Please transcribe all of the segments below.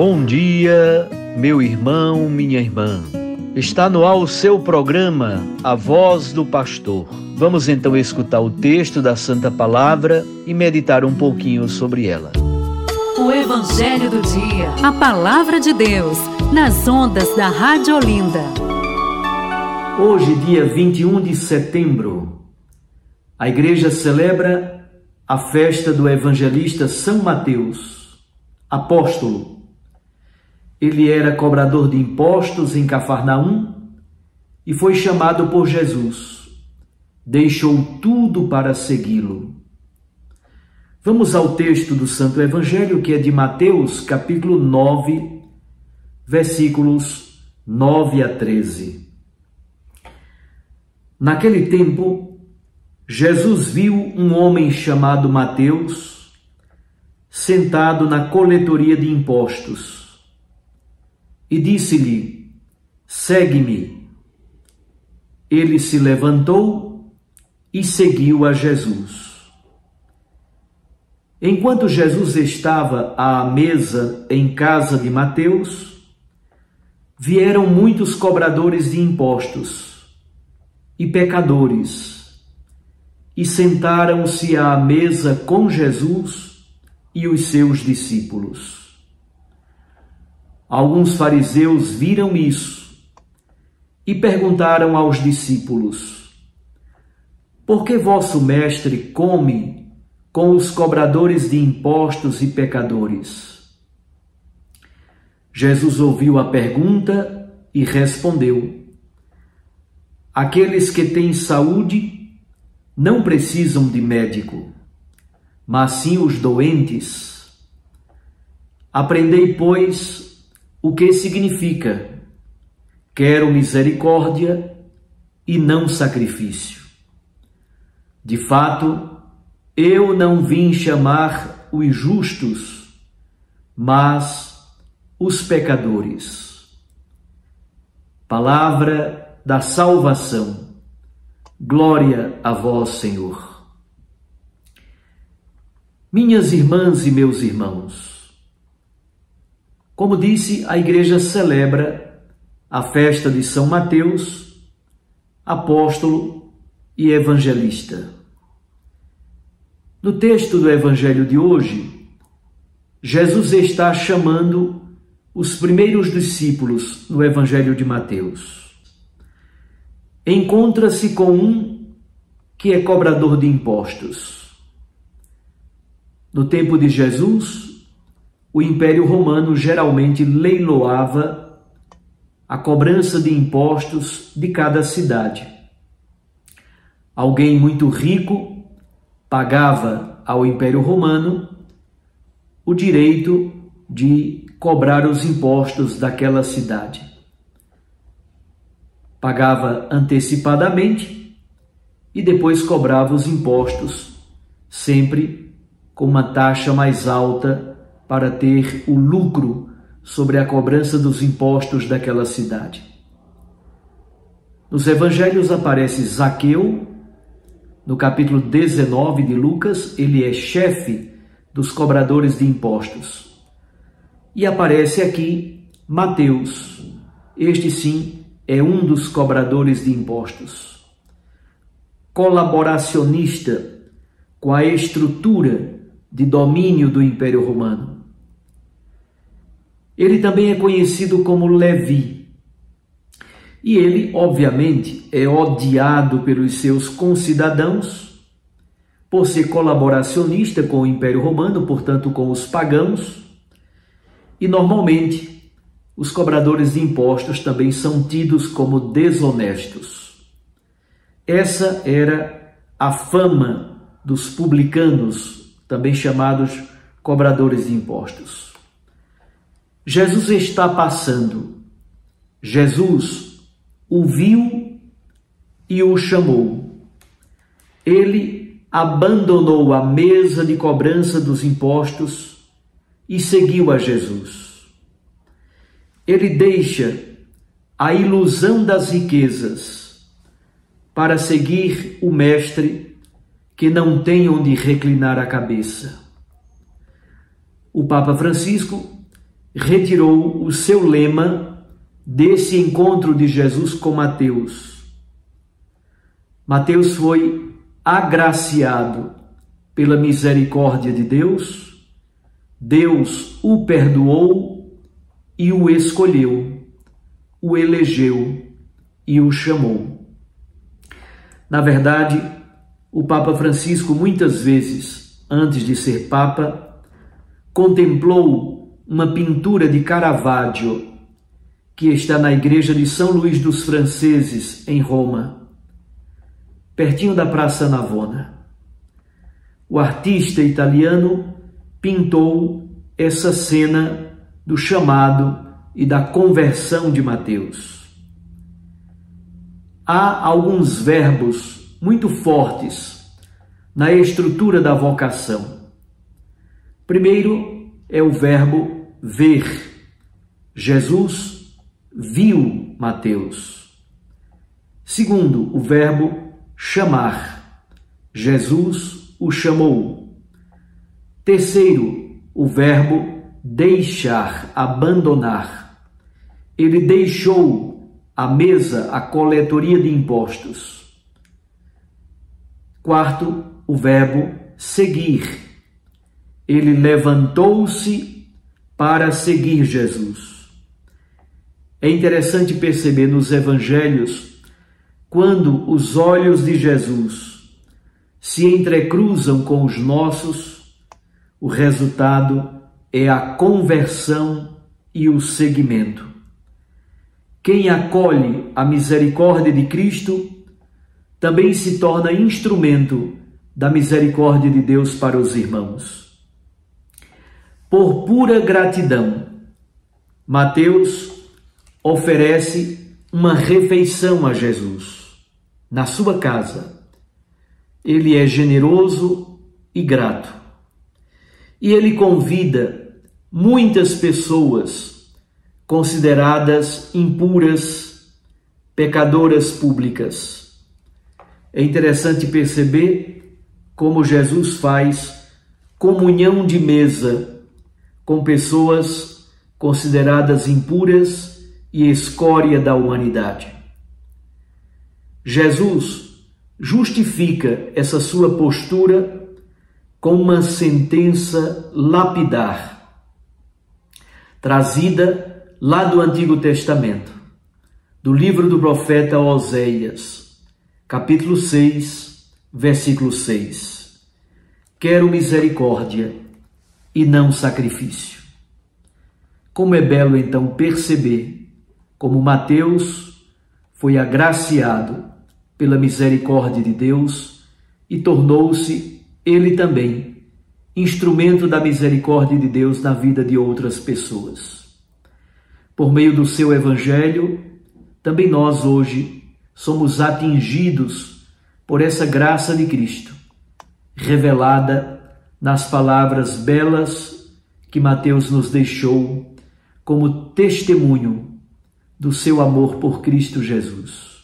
Bom dia, meu irmão, minha irmã. Está no ar o seu programa, A Voz do Pastor. Vamos então escutar o texto da Santa Palavra e meditar um pouquinho sobre ela. O Evangelho do Dia. A Palavra de Deus, nas ondas da Rádio Olinda. Hoje, dia 21 de setembro, a igreja celebra a festa do evangelista São Mateus, apóstolo ele era cobrador de impostos em Cafarnaum e foi chamado por Jesus. Deixou tudo para segui-lo. Vamos ao texto do Santo Evangelho, que é de Mateus, capítulo 9, versículos 9 a 13. Naquele tempo, Jesus viu um homem chamado Mateus sentado na coletoria de impostos e disse-lhe: Segue-me. Ele se levantou e seguiu a Jesus. Enquanto Jesus estava à mesa em casa de Mateus, vieram muitos cobradores de impostos e pecadores e sentaram-se à mesa com Jesus e os seus discípulos. Alguns fariseus viram isso e perguntaram aos discípulos: Por que vosso mestre come com os cobradores de impostos e pecadores? Jesus ouviu a pergunta e respondeu: Aqueles que têm saúde não precisam de médico, mas sim os doentes. Aprendei, pois, o que significa: quero misericórdia e não sacrifício. De fato, eu não vim chamar os justos, mas os pecadores. Palavra da salvação. Glória a vós, Senhor. Minhas irmãs e meus irmãos, como disse, a igreja celebra a festa de São Mateus, apóstolo e evangelista. No texto do evangelho de hoje, Jesus está chamando os primeiros discípulos no evangelho de Mateus. Encontra-se com um que é cobrador de impostos. No tempo de Jesus, o Império Romano geralmente leiloava a cobrança de impostos de cada cidade. Alguém muito rico pagava ao Império Romano o direito de cobrar os impostos daquela cidade. Pagava antecipadamente e depois cobrava os impostos, sempre com uma taxa mais alta para ter o lucro sobre a cobrança dos impostos daquela cidade. Nos evangelhos aparece Zaqueu, no capítulo 19 de Lucas, ele é chefe dos cobradores de impostos. E aparece aqui Mateus, este sim é um dos cobradores de impostos. Colaboracionista com a estrutura de domínio do Império Romano. Ele também é conhecido como Levi. E ele, obviamente, é odiado pelos seus concidadãos por ser colaboracionista com o Império Romano, portanto, com os pagãos. E normalmente, os cobradores de impostos também são tidos como desonestos. Essa era a fama dos publicanos, também chamados cobradores de impostos. Jesus está passando. Jesus o viu e o chamou. Ele abandonou a mesa de cobrança dos impostos e seguiu a Jesus. Ele deixa a ilusão das riquezas para seguir o Mestre que não tem onde reclinar a cabeça. O Papa Francisco retirou o seu lema desse encontro de Jesus com Mateus. Mateus foi agraciado pela misericórdia de Deus, Deus o perdoou e o escolheu, o elegeu e o chamou. Na verdade, o Papa Francisco, muitas vezes, antes de ser Papa, contemplou uma pintura de Caravaggio que está na igreja de São Luís dos Franceses, em Roma, pertinho da Praça Navona. O artista italiano pintou essa cena do chamado e da conversão de Mateus. Há alguns verbos muito fortes na estrutura da vocação. Primeiro é o verbo ver. Jesus viu Mateus. Segundo, o verbo chamar. Jesus o chamou. Terceiro, o verbo deixar, abandonar. Ele deixou a mesa, a coletoria de impostos. Quarto, o verbo seguir. Ele levantou-se para seguir Jesus. É interessante perceber nos evangelhos quando os olhos de Jesus se entrecruzam com os nossos, o resultado é a conversão e o seguimento. Quem acolhe a misericórdia de Cristo também se torna instrumento da misericórdia de Deus para os irmãos por pura gratidão. Mateus oferece uma refeição a Jesus na sua casa. Ele é generoso e grato. E ele convida muitas pessoas consideradas impuras, pecadoras públicas. É interessante perceber como Jesus faz comunhão de mesa com pessoas consideradas impuras e escória da humanidade. Jesus justifica essa sua postura com uma sentença lapidar, trazida lá do Antigo Testamento, do livro do profeta Oséias, capítulo 6, versículo 6. Quero misericórdia e não sacrifício. Como é belo então perceber como Mateus foi agraciado pela misericórdia de Deus e tornou-se ele também instrumento da misericórdia de Deus na vida de outras pessoas. Por meio do seu evangelho, também nós hoje somos atingidos por essa graça de Cristo, revelada nas palavras belas que Mateus nos deixou como testemunho do seu amor por Cristo Jesus.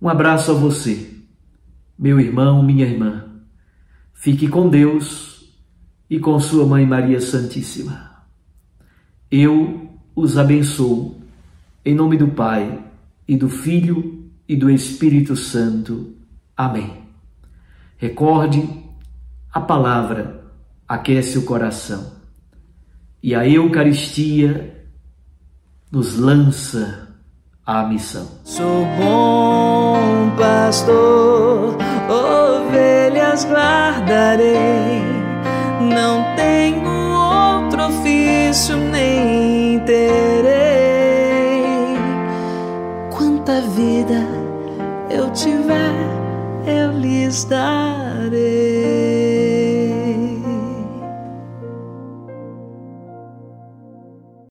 Um abraço a você, meu irmão, minha irmã. Fique com Deus e com Sua Mãe Maria Santíssima. Eu os abençoo, em nome do Pai, e do Filho e do Espírito Santo. Amém. Recorde a palavra aquece o coração e a Eucaristia nos lança à missão. Sou bom pastor, ovelhas guardarei, não tenho outro ofício nem terei. Quanta vida eu tiver, eu lhes darei.